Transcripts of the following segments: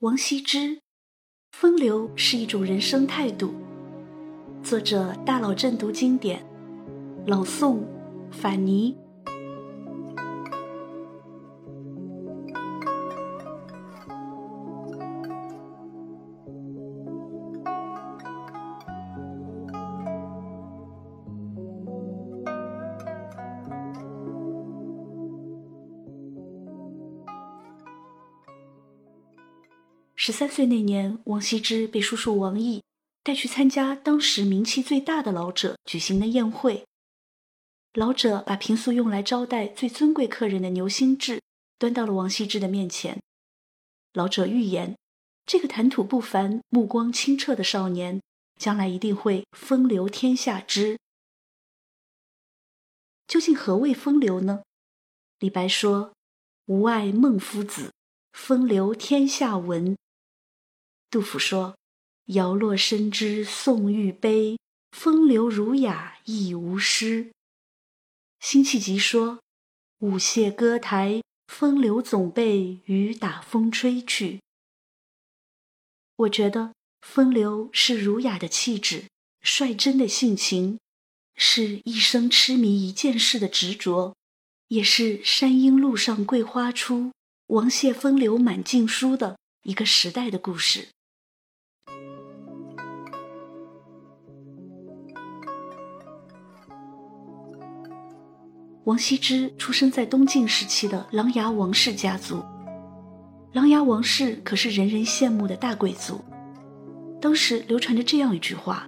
王羲之，风流是一种人生态度。作者大佬正读经典，朗诵反尼。三岁那年，王羲之被叔叔王逸带去参加当时名气最大的老者举行的宴会。老者把平素用来招待最尊贵客人的牛心志端到了王羲之的面前。老者预言，这个谈吐不凡、目光清澈的少年，将来一定会风流天下知。究竟何谓风流呢？李白说：“吾爱孟夫子，风流天下闻。”杜甫说：“摇落深知宋玉杯，风流儒雅亦无诗。”辛弃疾说：“舞榭歌台，风流总被雨打风吹去。”我觉得风流是儒雅的气质，率真的性情，是一生痴迷一件事的执着，也是山阴路上桂花出，王谢风流满径书的一个时代的故事。王羲之出生在东晋时期的琅琊王氏家族。琅琊王氏可是人人羡慕的大贵族。当时流传着这样一句话：“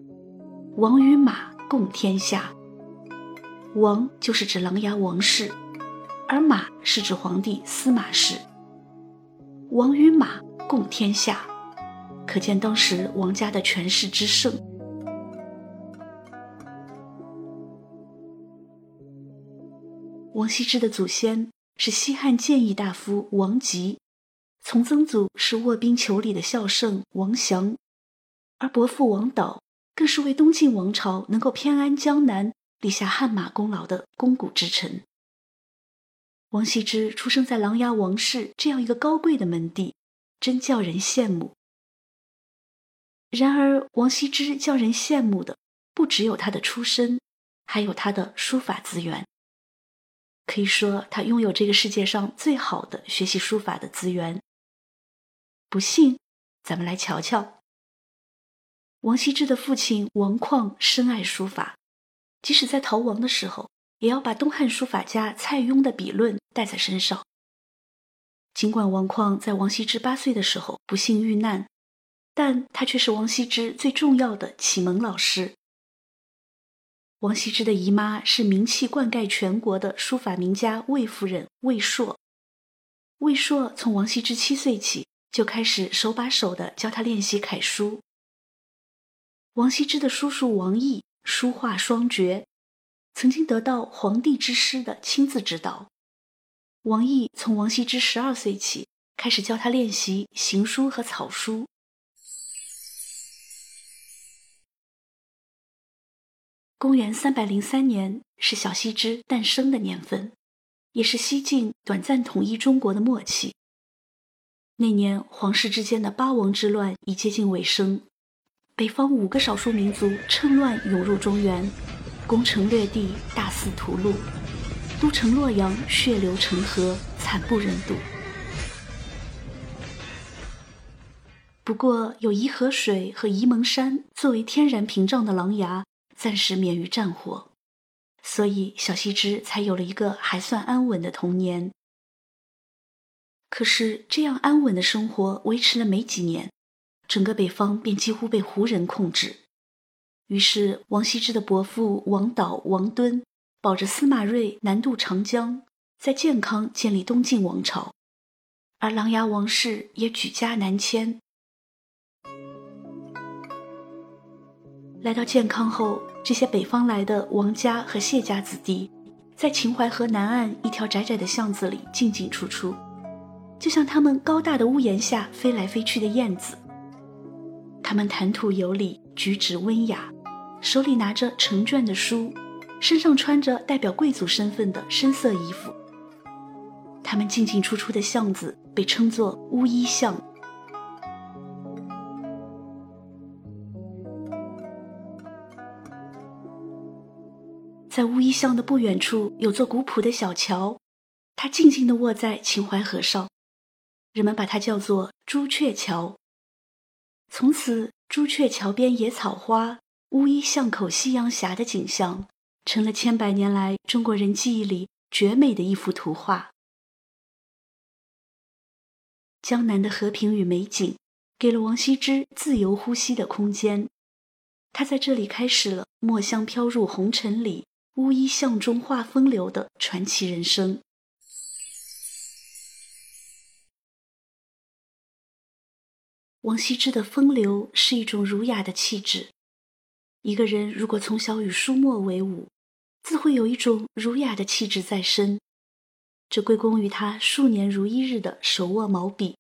王与马共天下。”王就是指琅琊王氏，而马是指皇帝司马氏。王与马共天下，可见当时王家的权势之盛。王羲之的祖先是西汉谏议大夫王吉，从曾祖是卧冰求鲤的孝圣王祥，而伯父王导更是为东晋王朝能够偏安江南立下汗马功劳的功古之臣。王羲之出生在琅琊王氏这样一个高贵的门第，真叫人羡慕。然而，王羲之叫人羡慕的不只有他的出身，还有他的书法资源。可以说，他拥有这个世界上最好的学习书法的资源。不信，咱们来瞧瞧。王羲之的父亲王旷深爱书法，即使在逃亡的时候，也要把东汉书法家蔡邕的笔论带在身上。尽管王旷在王羲之八岁的时候不幸遇难，但他却是王羲之最重要的启蒙老师。王羲之的姨妈是名气冠盖全国的书法名家魏夫人魏硕。魏硕从王羲之七岁起就开始手把手的教他练习楷书。王羲之的叔叔王逸书画双绝，曾经得到皇帝之师的亲自指导。王逸从王羲之十二岁起开始教他练习行书和草书。公元三百零三年是小羲之诞生的年份，也是西晋短暂统一中国的末期。那年皇室之间的八王之乱已接近尾声，北方五个少数民族趁乱涌入中原，攻城略地，大肆屠戮，都城洛阳血流成河，惨不忍睹。不过有沂河水和沂蒙山作为天然屏障的琅琊。暂时免于战火，所以小羲之才有了一个还算安稳的童年。可是这样安稳的生活维持了没几年，整个北方便几乎被胡人控制。于是王羲之的伯父王导、王敦保着司马睿南渡长江，在建康建立东晋王朝，而琅琊王氏也举家南迁。来到建康后，这些北方来的王家和谢家子弟，在秦淮河南岸一条窄窄的巷子里进进出出，就像他们高大的屋檐下飞来飞去的燕子。他们谈吐有礼，举止温雅，手里拿着成卷的书，身上穿着代表贵族身份的深色衣服。他们进进出出的巷子被称作乌衣巷。在乌衣巷的不远处有座古朴的小桥，它静静地卧在秦淮河上，人们把它叫做朱雀桥。从此，朱雀桥边野草花、乌衣巷口夕阳斜的景象，成了千百年来中国人记忆里绝美的一幅图画。江南的和平与美景，给了王羲之自由呼吸的空间。他在这里开始了“墨香飘入红尘里，乌衣巷中画风流”的传奇人生。王羲之的风流是一种儒雅的气质。一个人如果从小与书墨为伍，自会有一种儒雅的气质在身。这归功于他数年如一日的手握毛笔，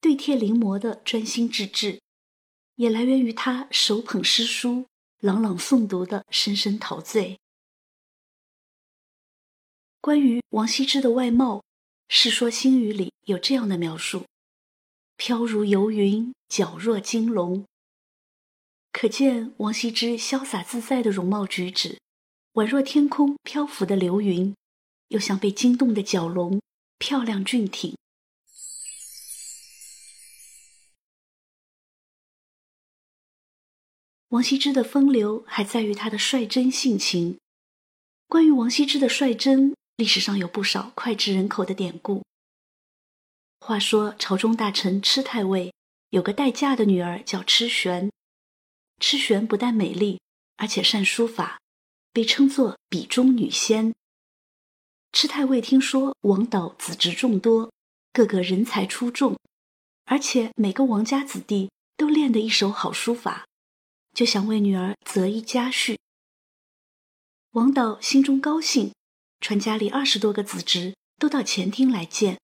对贴临摹的专心致志，也来源于他手捧诗书，朗朗诵读的深深陶醉。关于王羲之的外貌，《世说新语》里有这样的描述：“飘如游云，皎若金龙。”可见王羲之潇洒自在的容貌举止，宛若天空漂浮的流云。又像被惊动的蛟龙，漂亮俊挺。王羲之的风流还在于他的率真性情。关于王羲之的率真，历史上有不少脍炙人口的典故。话说朝中大臣痴太尉有个待嫁的女儿叫痴玄，痴玄不但美丽，而且善书法，被称作笔中女仙。痴太尉听说王导子侄众多，个个人才出众，而且每个王家子弟都练得一手好书法，就想为女儿择一佳婿。王导心中高兴，传家里二十多个子侄都到前厅来见。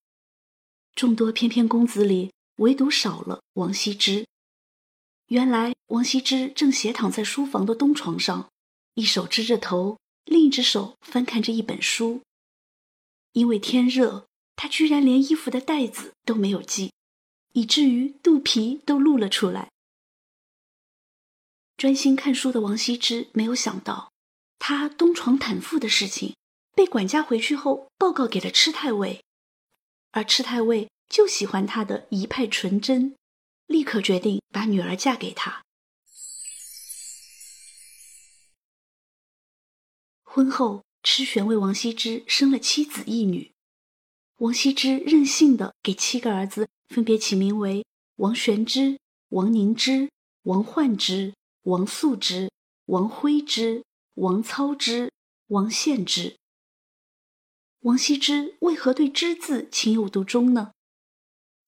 众多翩翩公子里，唯独少了王羲之。原来王羲之正斜躺在书房的东床上，一手支着头，另一只手翻看着一本书。因为天热，他居然连衣服的带子都没有系，以至于肚皮都露了出来。专心看书的王羲之没有想到，他东床袒腹的事情被管家回去后报告给了蚩太尉，而蚩太尉就喜欢他的一派纯真，立刻决定把女儿嫁给他。婚后。蚩玄为王羲之生了七子一女，王羲之任性的给七个儿子分别起名为王玄之、王凝之、王焕之、王素之、王徽之、王操之、王献之。王羲之为何对“之”字情有独钟呢？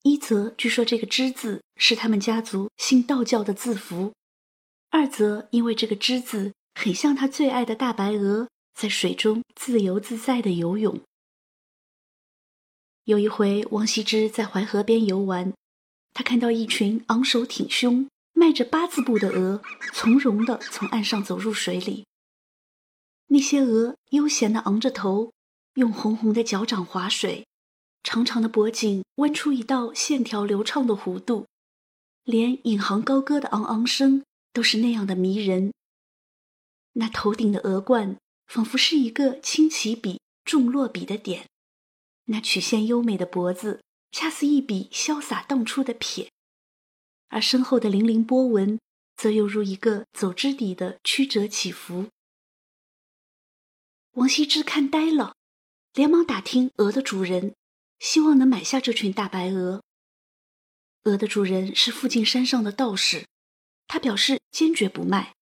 一则据说这个“之”字是他们家族信道教的字符，二则因为这个“之”字很像他最爱的大白鹅。在水中自由自在的游泳。有一回，王羲之在淮河边游玩，他看到一群昂首挺胸、迈着八字步的鹅，从容地从岸上走入水里。那些鹅悠闲地昂着头，用红红的脚掌划水，长长的脖颈弯出一道线条流畅的弧度，连引吭高歌的昂昂声都是那样的迷人。那头顶的鹅冠。仿佛是一个轻起笔、重落笔的点，那曲线优美的脖子，恰似一笔潇洒荡出的撇，而身后的粼粼波纹，则犹如一个走之底的曲折起伏。王羲之看呆了，连忙打听鹅的主人，希望能买下这群大白鹅。鹅的主人是附近山上的道士，他表示坚决不卖。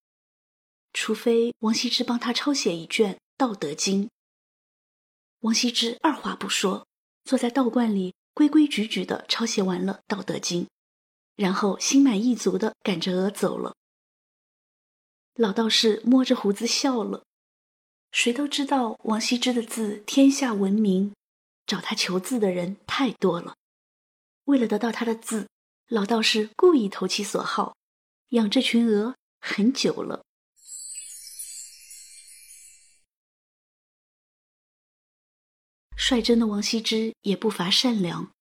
除非王羲之帮他抄写一卷《道德经》，王羲之二话不说，坐在道观里规规矩矩地抄写完了《道德经》，然后心满意足地赶着鹅走了。老道士摸着胡子笑了。谁都知道王羲之的字天下闻名，找他求字的人太多了。为了得到他的字，老道士故意投其所好，养这群鹅很久了。率真的王羲之也不乏善良，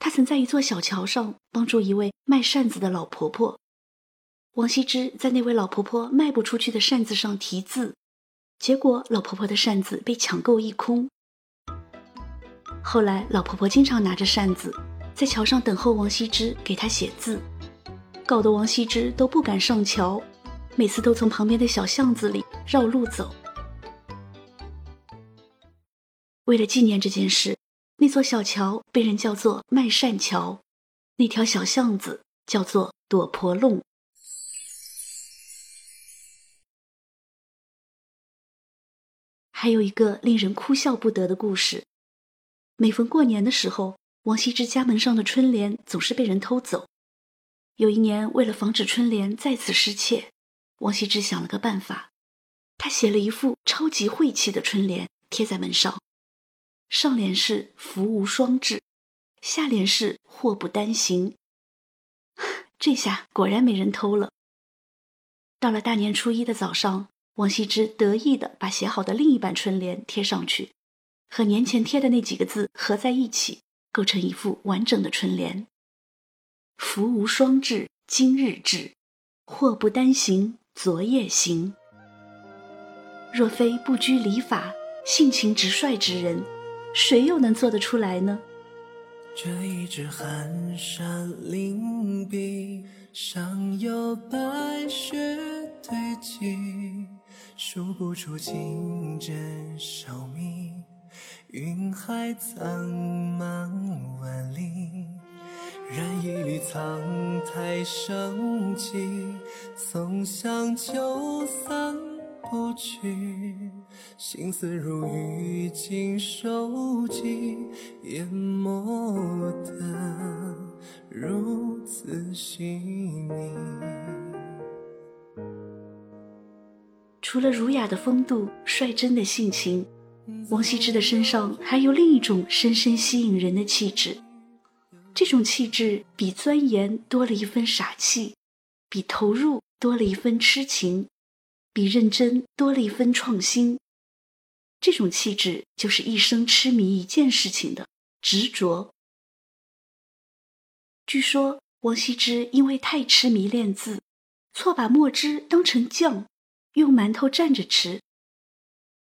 他曾在一座小桥上帮助一位卖扇子的老婆婆。王羲之在那位老婆婆卖不出去的扇子上题字，结果老婆婆的扇子被抢购一空。后来，老婆婆经常拿着扇子在桥上等候王羲之给她写字，搞得王羲之都不敢上桥，每次都从旁边的小巷子里绕路走。为了纪念这件事，那座小桥被人叫做卖扇桥，那条小巷子叫做躲婆弄。还有一个令人哭笑不得的故事。每逢过年的时候，王羲之家门上的春联总是被人偷走。有一年，为了防止春联再次失窃，王羲之想了个办法，他写了一副超级晦气的春联贴在门上，上联是“福无双至”，下联是“祸不单行”。这下果然没人偷了。到了大年初一的早上，王羲之得意地把写好的另一版春联贴上去。和年前贴的那几个字合在一起，构成一副完整的春联。福无双至，今日至；祸不单行，昨夜行。若非不拘礼法、性情直率之人，谁又能做得出来呢？这一支寒山林壁，上有白雪堆积，数不出青针少密。云海苍茫万里，燃一缕苍苔生机。松香酒散不去，心思如玉尽收集，研磨得如此细腻。除了儒雅的风度、率真的性情。王羲之的身上还有另一种深深吸引人的气质，这种气质比钻研多了一分傻气，比投入多了一分痴情，比认真多了一分创新。这种气质就是一生痴迷一件事情的执着。据说王羲之因为太痴迷练字，错把墨汁当成酱，用馒头蘸着吃。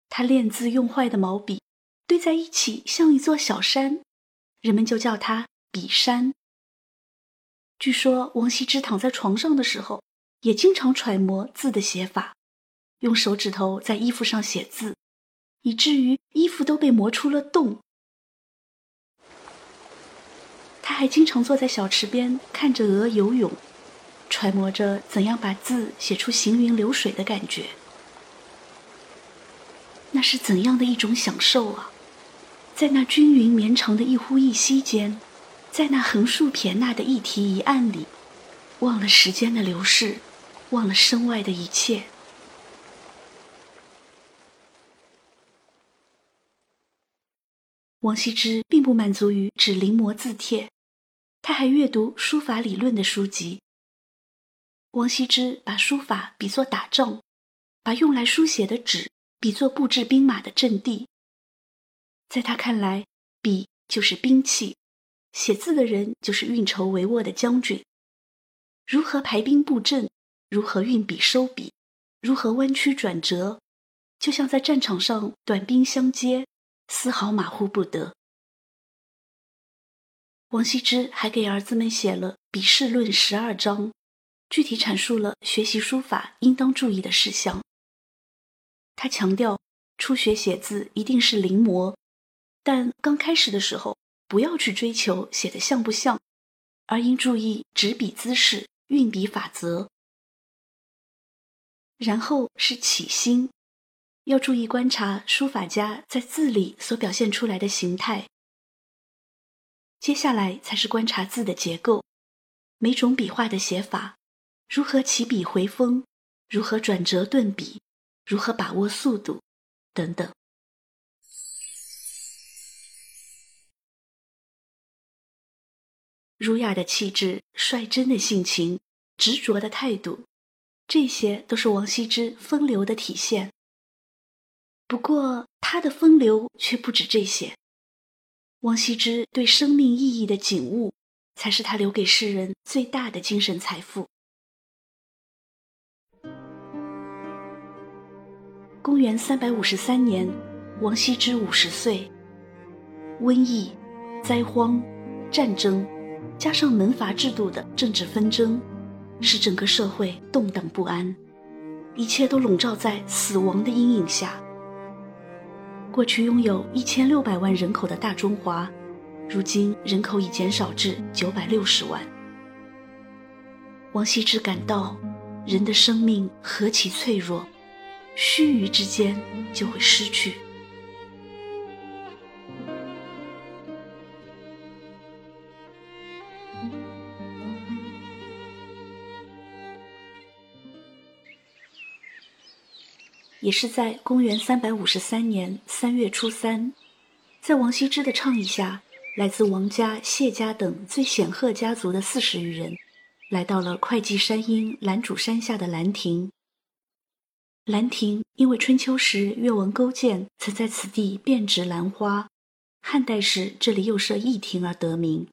他练字用坏的毛笔堆在一起，像一座小山，人们就叫他笔山。据说王羲之躺在床上的时候，也经常揣摩字的写法，用手指头在衣服上写字，以至于衣服都被磨出了洞。他还经常坐在小池边看着鹅游泳，揣摩着怎样把字写出行云流水的感觉。那是怎样的一种享受啊！在那均匀绵长的一呼一吸间，在那横竖撇捺的一提一按里，忘了时间的流逝，忘了身外的一切。王羲之并不满足于只临摹字帖，他还阅读书法理论的书籍。王羲之把书法比作打仗，把用来书写的纸。比作布置兵马的阵地，在他看来，笔就是兵器，写字的人就是运筹帷幄的将军。如何排兵布阵，如何运笔收笔，如何弯曲转折，就像在战场上短兵相接，丝毫马虎不得。王羲之还给儿子们写了《笔试论》十二章，具体阐述了学习书法应当注意的事项。他强调，初学写字一定是临摹，但刚开始的时候不要去追求写的像不像，而应注意执笔姿势、运笔法则。然后是起心，要注意观察书法家在字里所表现出来的形态。接下来才是观察字的结构，每种笔画的写法，如何起笔回锋，如何转折顿笔。如何把握速度，等等。儒雅的气质、率真的性情、执着的态度，这些都是王羲之风流的体现。不过，他的风流却不止这些。王羲之对生命意义的景悟，才是他留给世人最大的精神财富。公元三百五十三年，王羲之五十岁。瘟疫、灾荒、战争，加上门阀制度的政治纷争，使整个社会动荡不安，一切都笼罩在死亡的阴影下。过去拥有一千六百万人口的大中华，如今人口已减少至九百六十万。王羲之感到，人的生命何其脆弱，须臾之间就会失去。也是在公元三百五十三年三月初三，在王羲之的倡议下，来自王家、谢家等最显赫家族的四十余人。来到了会稽山阴兰主山下的兰亭。兰亭因为春秋时越王勾践曾在此地遍植兰花，汉代时这里又设驿亭而得名。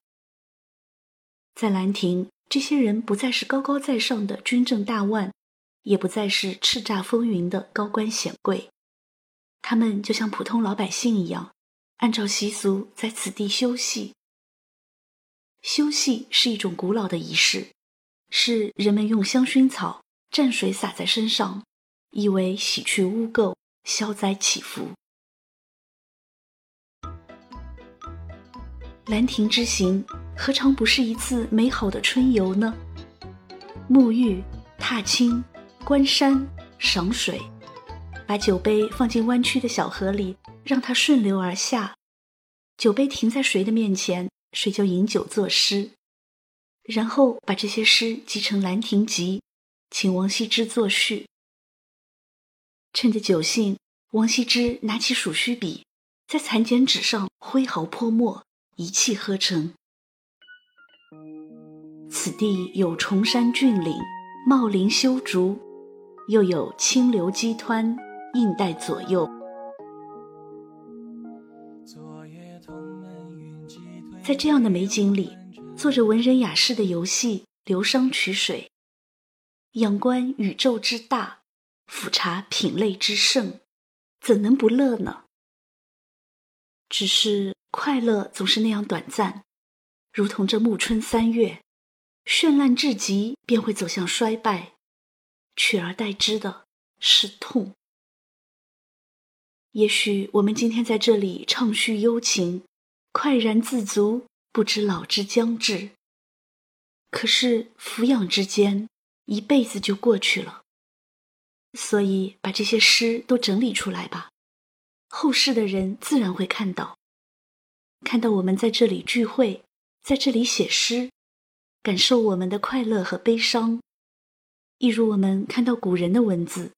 在兰亭，这些人不再是高高在上的军政大腕，也不再是叱咤风云的高官显贵，他们就像普通老百姓一样，按照习俗在此地休息。休息是一种古老的仪式。是人们用香薰草蘸水洒在身上，以为洗去污垢、消灾祈福。兰亭之行，何尝不是一次美好的春游呢？沐浴、踏青、观山、赏水，把酒杯放进弯曲的小河里，让它顺流而下。酒杯停在谁的面前，谁就饮酒作诗。然后把这些诗集成《兰亭集》，请王羲之作序。趁着酒兴，王羲之拿起鼠须笔，在蚕茧纸上挥毫泼墨，一气呵成。此地有崇山峻岭，茂林修竹，又有清流激湍，映带左右。在这样的美景里。做着文人雅士的游戏，流觞曲水，仰观宇宙之大，俯察品类之盛，怎能不乐呢？只是快乐总是那样短暂，如同这暮春三月，绚烂至极便会走向衰败，取而代之的是痛。也许我们今天在这里畅叙幽情，快然自足。不知老之将至，可是抚养之间，一辈子就过去了。所以把这些诗都整理出来吧，后世的人自然会看到，看到我们在这里聚会，在这里写诗，感受我们的快乐和悲伤。一如我们看到古人的文字，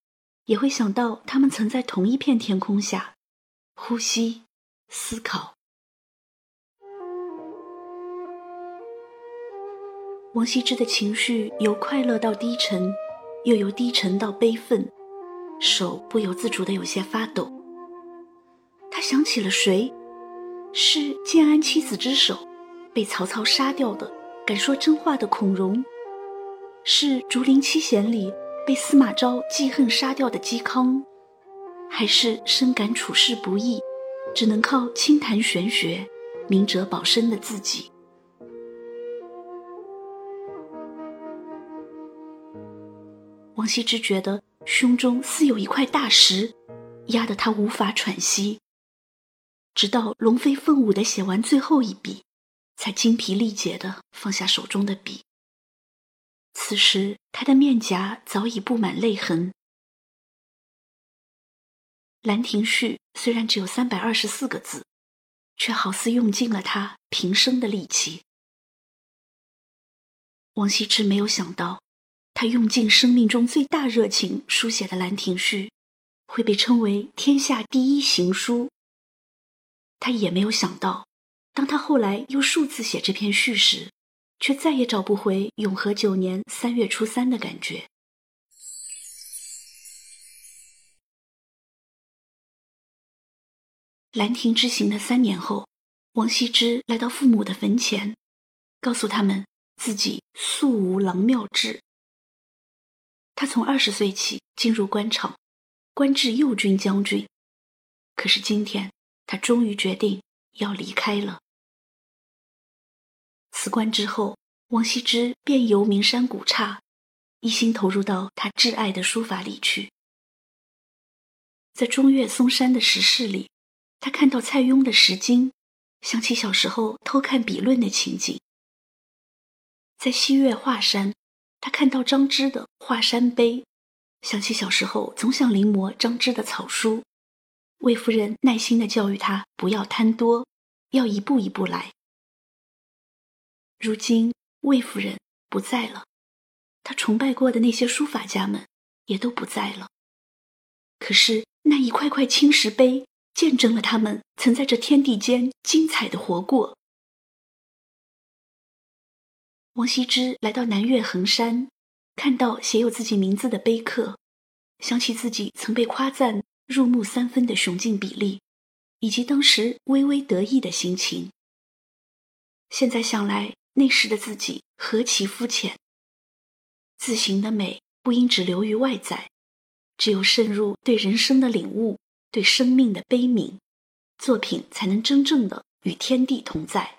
也会想到他们曾在同一片天空下呼吸、思考。王羲之的情绪由快乐到低沉，又由低沉到悲愤，手不由自主的有些发抖。他想起了谁？是建安七子之首，被曹操杀掉的敢说真话的孔融？是竹林七贤里被司马昭记恨杀掉的嵇康？还是深感处世不易，只能靠轻谈玄学、明哲保身的自己？王羲之觉得胸中似有一块大石，压得他无法喘息。直到龙飞凤舞的写完最后一笔，才精疲力竭的放下手中的笔。此时他的面颊早已布满泪痕。《兰亭序》虽然只有三百二十四个字，却好似用尽了他平生的力气。王羲之没有想到。他用尽生命中最大热情书写的《兰亭序》，会被称为天下第一行书。他也没有想到，当他后来又数次写这篇序时，却再也找不回永和九年三月初三的感觉。兰亭之行的三年后，王羲之来到父母的坟前，告诉他们自己素无郎庙志。他从二十岁起进入官场，官至右军将军。可是今天，他终于决定要离开了。辞官之后，王羲之便游名山古刹，一心投入到他挚爱的书法里去。在中岳嵩山的石室里，他看到蔡邕的《石经》，想起小时候偷看笔论的情景。在西岳华山，他看到张芝的《华山碑》，想起小时候总想临摹张芝的草书。魏夫人耐心的教育他不要贪多，要一步一步来。如今魏夫人不在了，他崇拜过的那些书法家们也都不在了。可是那一块块青石碑，见证了他们曾在这天地间精彩的活过。王羲之来到南岳衡山，看到写有自己名字的碑刻，想起自己曾被夸赞。入木三分的雄劲比例，以及当时微微得意的心情。现在想来，那时的自己何其肤浅。字形的美不应只流于外在，只有渗入对人生的领悟，对生命的悲悯，作品才能真正的与天地同在。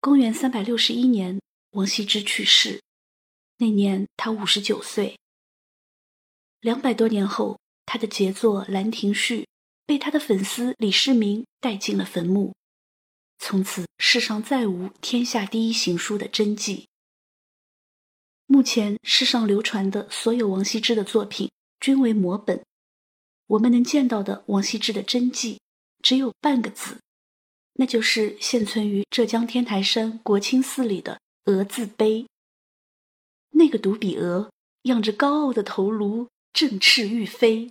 公元三百六十一年，王羲之去世。那年他五十九岁。两百多年后，他的杰作《兰亭序》被他的粉丝李世民带进了坟墓，从此世上再无天下第一行书的真迹。目前世上流传的所有王羲之的作品均为摹本，我们能见到的王羲之的真迹只有半个字，那就是现存于浙江天台山国清寺里的“鹅”字碑。那个独笔鹅仰着高傲的头颅，振翅欲飞。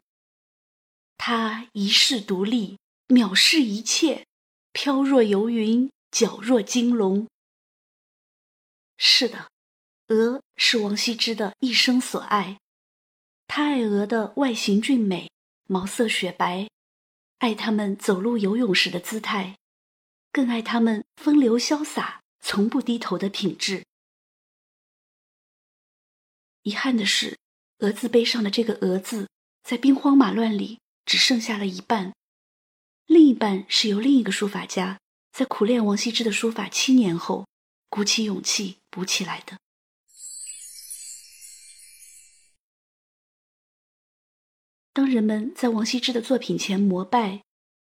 他一世独立，藐视一切，飘若游云，皎若金龙。是的，鹅是王羲之的一生所爱。他爱鹅的外形俊美，毛色雪白，爱它们走路游泳时的姿态，更爱他们风流潇洒、从不低头的品质。遗憾的是，鹅字碑上的这个“鹅”字，在兵荒马乱里只剩下了一半，另一半是由另一个书法家在苦练王羲之的书法七年后，鼓起勇气补起来的。当人们在王羲之的作品前膜拜，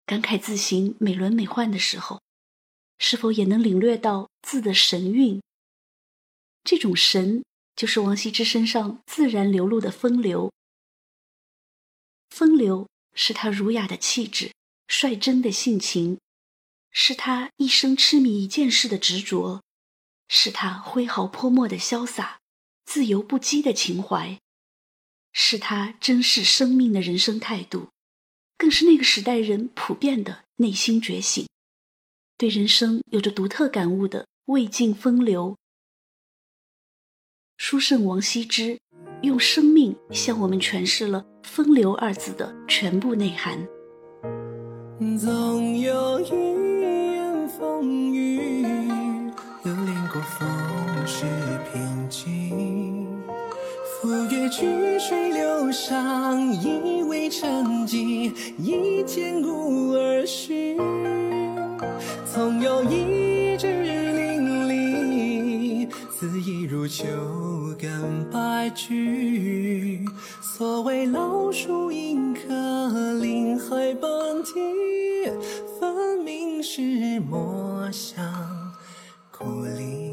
感慨字形美轮美奂的时候，是否也能领略到字的神韵？这种神。就是王羲之身上自然流露的风流，风流是他儒雅的气质，率真的性情，是他一生痴迷一件事的执着，是他挥毫泼墨的潇洒，自由不羁的情怀，是他珍视生命的人生态度，更是那个时代人普遍的内心觉醒，对人生有着独特感悟的魏晋风流。书圣王羲之用生命向我们诠释了“风流”二字的全部内涵。总有一言风雨，流连过风世平静。浮月曲水流觞，一为沉寂，一见故而虚。总有一只淋漓，恣意如秋根白驹，所谓老树迎客，林海奔啼，分明是墨香故里。